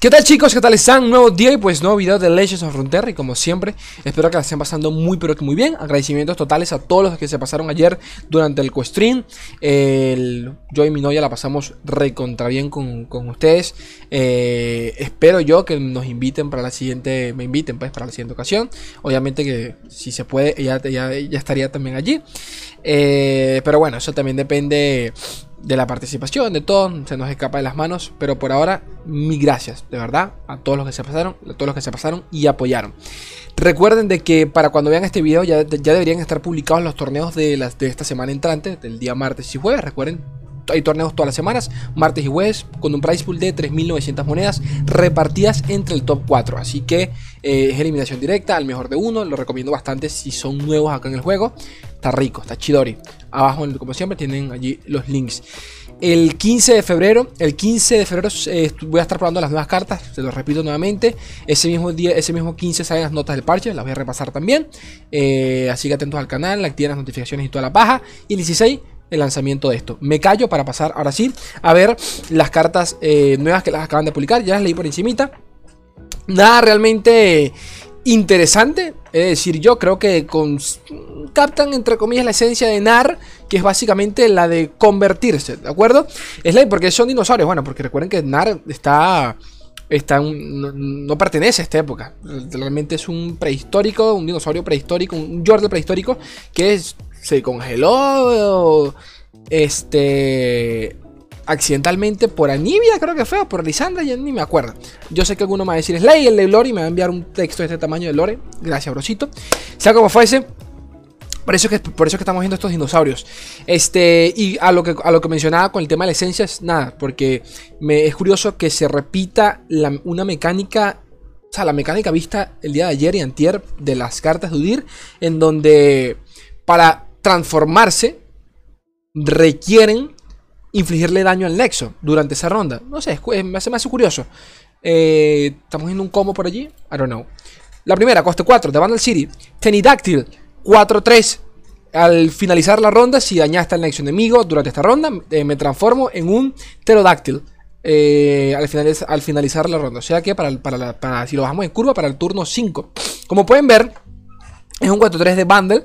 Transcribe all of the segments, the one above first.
¿Qué tal chicos? ¿Qué tal están? Nuevo día y pues nuevo video de Legends of Frontera y como siempre espero que la estén pasando muy pero que muy bien. Agradecimientos totales a todos los que se pasaron ayer durante el co-stream Yo y mi novia la pasamos recontra bien con, ustedes. Eh, Espero yo que nos inviten para la siguiente, me inviten pues para la siguiente ocasión. Obviamente que si se puede ella, ya estaría también allí. Eh, Pero bueno, eso también depende de la participación, de todo, se nos escapa de las manos, pero por ahora, mil gracias, de verdad, a todos los que se pasaron, a todos los que se pasaron y apoyaron. Recuerden de que para cuando vean este video ya, ya deberían estar publicados los torneos de, las, de esta semana entrante, del día martes y jueves, recuerden, hay torneos todas las semanas, martes y jueves, con un price pool de 3.900 monedas repartidas entre el top 4. Así que eh, es eliminación directa al mejor de uno. Lo recomiendo bastante si son nuevos acá en el juego. Está rico, está chidori. Abajo, como siempre, tienen allí los links. El 15 de febrero, el 15 de febrero eh, voy a estar probando las nuevas cartas, se lo repito nuevamente. Ese mismo día, ese mismo 15 salen las notas del parche, las voy a repasar también. Eh, así que atentos al canal, activen las notificaciones y toda la paja. Y el 16 el lanzamiento de esto. Me callo para pasar ahora sí a ver las cartas eh, nuevas que las acaban de publicar. Ya las leí por encimita. Nada realmente interesante. Es decir, yo creo que captan entre comillas la esencia de NAR, que es básicamente la de convertirse, ¿de acuerdo? Es la porque son dinosaurios. Bueno, porque recuerden que NAR está... Está no, pertenece a esta época. Realmente es un prehistórico, un dinosaurio prehistórico, un Jordan prehistórico que es se congeló este accidentalmente por Anivia, creo que fue, o por Lisandra, ya ni me acuerdo. Yo sé que alguno me va a decir Slay, el de Lore, y me va a enviar un texto de este tamaño de Lore. Gracias, brosito. Sea como fuese. Por eso, que, por eso que estamos viendo estos dinosaurios. Este, y a lo, que, a lo que mencionaba con el tema de la esencia es nada, porque me, es curioso que se repita una mecánica, o sea, la mecánica vista el día de ayer y antier de las cartas de Udir, en donde para transformarse requieren infligirle daño al Nexo durante esa ronda. No sé, me hace más curioso. Eh, estamos viendo un combo por allí. I don't know. La primera, coste 4, de Vandal City. Tenidáctil, 4-3. Al finalizar la ronda, si dañaste al Nexo enemigo durante esta ronda, eh, me transformo en un Pterodáctil. Eh, al, al, finalizar la ronda. O sea que para, para, si lo bajamos en curva, para el turno 5. Como pueden ver, es un 4-3 de Bundle.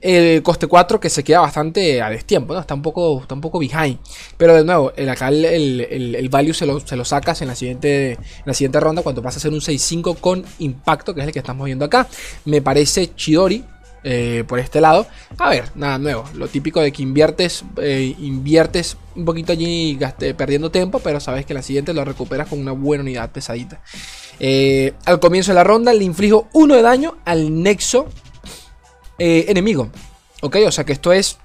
El coste 4 que se queda bastante a destiempo, ¿no? Está un poco, está un poco behind. Pero de nuevo, el, acá el, el, value se lo, se lo, sacas en la, siguiente, en la siguiente ronda cuando pasa a ser un 6-5 con impacto, que es el que estamos viendo acá. Me parece Chidori, eh, por este lado. A ver, nada nuevo. Lo típico de que inviertes, eh, inviertes un poquito allí perdiendo tiempo, pero sabes que la siguiente lo recuperas con una buena unidad pesadita. Eh, al comienzo de la ronda le inflijo 1 de daño al nexo enemigo. ¿Ok? O sea que esto es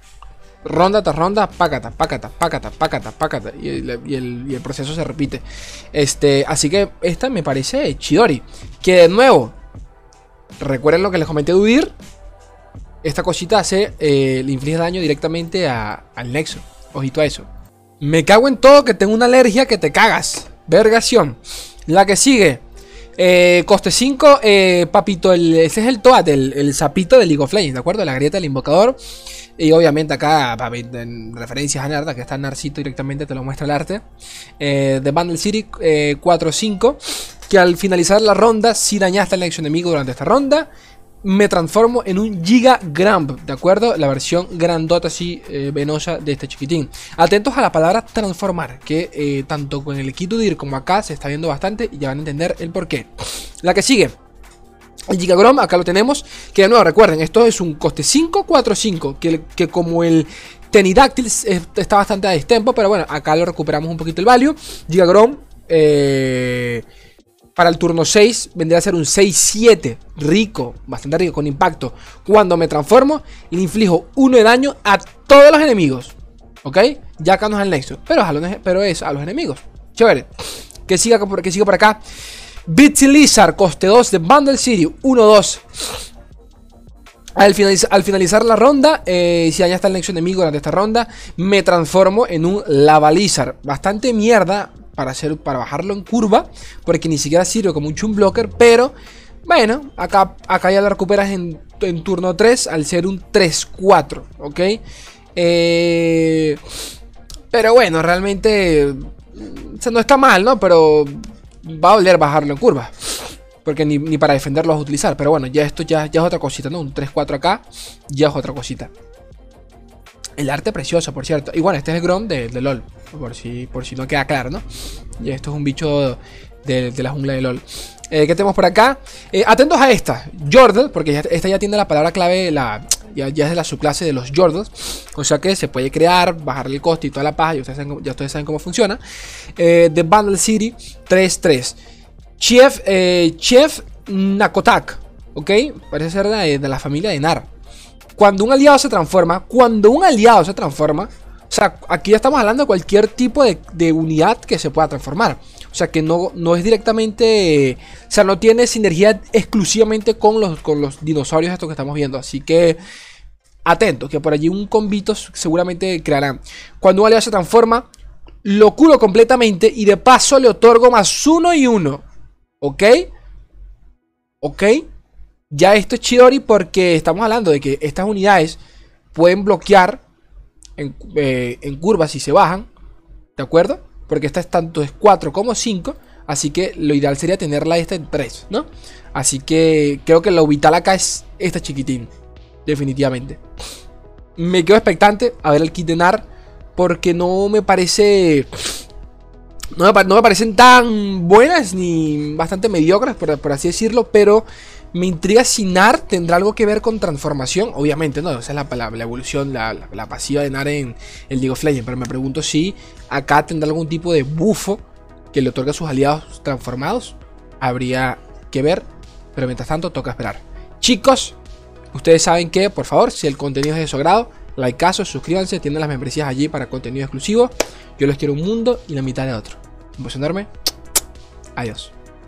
ronda tras ronda, pácata, pácata, pácata, pácata, pácata. Y el, y el, proceso se repite. Este, así que esta me parece Chidori. Que de nuevo, recuerden lo que les comenté de Udir. Esta cosita hace, eh, le inflige daño directamente al Nexo. Ojito a eso. Me cago en todo que tengo una alergia que te cagas. Vergación. La que sigue. Eh, coste 5, eh, papito, el, ese es el Toad, el, sapito de League of Legends, ¿de acuerdo? La grieta del invocador. Y obviamente acá, en referencias a Narda, que está Narcito directamente, te lo muestra el arte. Eh, de Bundle City 4-5, que al finalizar la ronda, si dañaste al next enemigo durante esta ronda, me transformo en un Giga Gramp, ¿de acuerdo? La versión grandota así eh, venosa de este chiquitín. Atentos a la palabra transformar, que eh, tanto con el equipo de ir como acá se está viendo bastante y ya van a entender el porqué. La que sigue. El Giga Grom, acá lo tenemos. Que de nuevo, recuerden, esto es un coste 545. Que, que como el Tenidáctil está bastante a distempo. Pero bueno, acá lo recuperamos un poquito el value. Giga Grom. Eh, para el turno 6 vendría a ser un 6-7 rico, bastante rico, con impacto. Cuando me transformo y le inflijo 1 de daño a todos los enemigos. ¿Ok? Ya acá no es el nexo, pero, pero es a los enemigos. Chévere. Que siga, que por acá. Bitsy Lizard, coste 2 de Bundle City, 1-2. Al, al, finalizar la ronda, eh, si allá está el nexo enemigo durante esta ronda, me transformo en un Lava Lizard. Bastante mierda, para, hacer, para bajarlo en curva, porque ni siquiera sirve como un chum blocker, pero bueno, acá, acá ya lo recuperas en, turno 3 al ser un 3-4, ¿ok? Eh, pero bueno, realmente no está mal, ¿no? Pero va a doler bajarlo en curva. Porque ni, ni para defenderlo a utilizar. Pero bueno, ya esto ya, ya es otra cosita, ¿no? Un 3-4 acá, ya es otra cosita. El arte precioso, por cierto. Y bueno, este es Grom de, de LOL. Por si, por si no queda claro, ¿no? Y esto es un bicho de, de la jungla de LOL. Eh, ¿Qué tenemos por acá? Eh, atentos a esta. Jordel, porque ya- esta ya tiene la palabra clave, la, ya, es de la subclase de los Jordels. O sea que se puede crear, bajarle el coste y toda la paja. Ya ustedes saben, ya saben cómo funciona. Eh, The Bundle City 3-3. Chef, eh, Chef Nakotak. ¿Ok? Parece ser de, de la familia de Nar. Cuando un aliado se transforma, cuando un aliado se transforma, o sea, aquí ya estamos hablando de cualquier tipo de, unidad que se pueda transformar. O sea, que no, no es directamente, o sea, no tiene sinergia exclusivamente con los, con los dinosaurios estos que estamos viendo. Así que, atentos, que por allí un convito seguramente crearán. Cuando un aliado se transforma, lo curo completamente y de paso le otorgo más uno y uno. ¿Ok? ¿Ok? Ya esto es Chidori porque estamos hablando de que estas unidades pueden bloquear en, eh, en curvas si se bajan. ¿De acuerdo? Porque esta es tanto es 4 como 5. Así que lo ideal sería tenerla esta en 3, ¿no? Así que creo que lo vital acá es esta chiquitín. Definitivamente. Me quedo expectante a ver el kit de Nar. Porque no me parece. No me, no me parecen tan buenas ni bastante mediocres, por, por así decirlo. Pero me intriga si Nar tendrá algo que ver con transformación. Obviamente, no. Esa es la, evolución, la, pasiva de Nar en el League of Legends. Pero me pregunto si acá tendrá algún tipo de bufo que le otorga a sus aliados transformados. Habría que ver. Pero mientras tanto, toca esperar. Chicos, ustedes saben que, por favor, si el contenido es de su agrado, likeazo, suscríbanse, tienen las membresías allí para contenido exclusivo. Yo les quiero un mundo y la mitad de otro. Un. Adiós.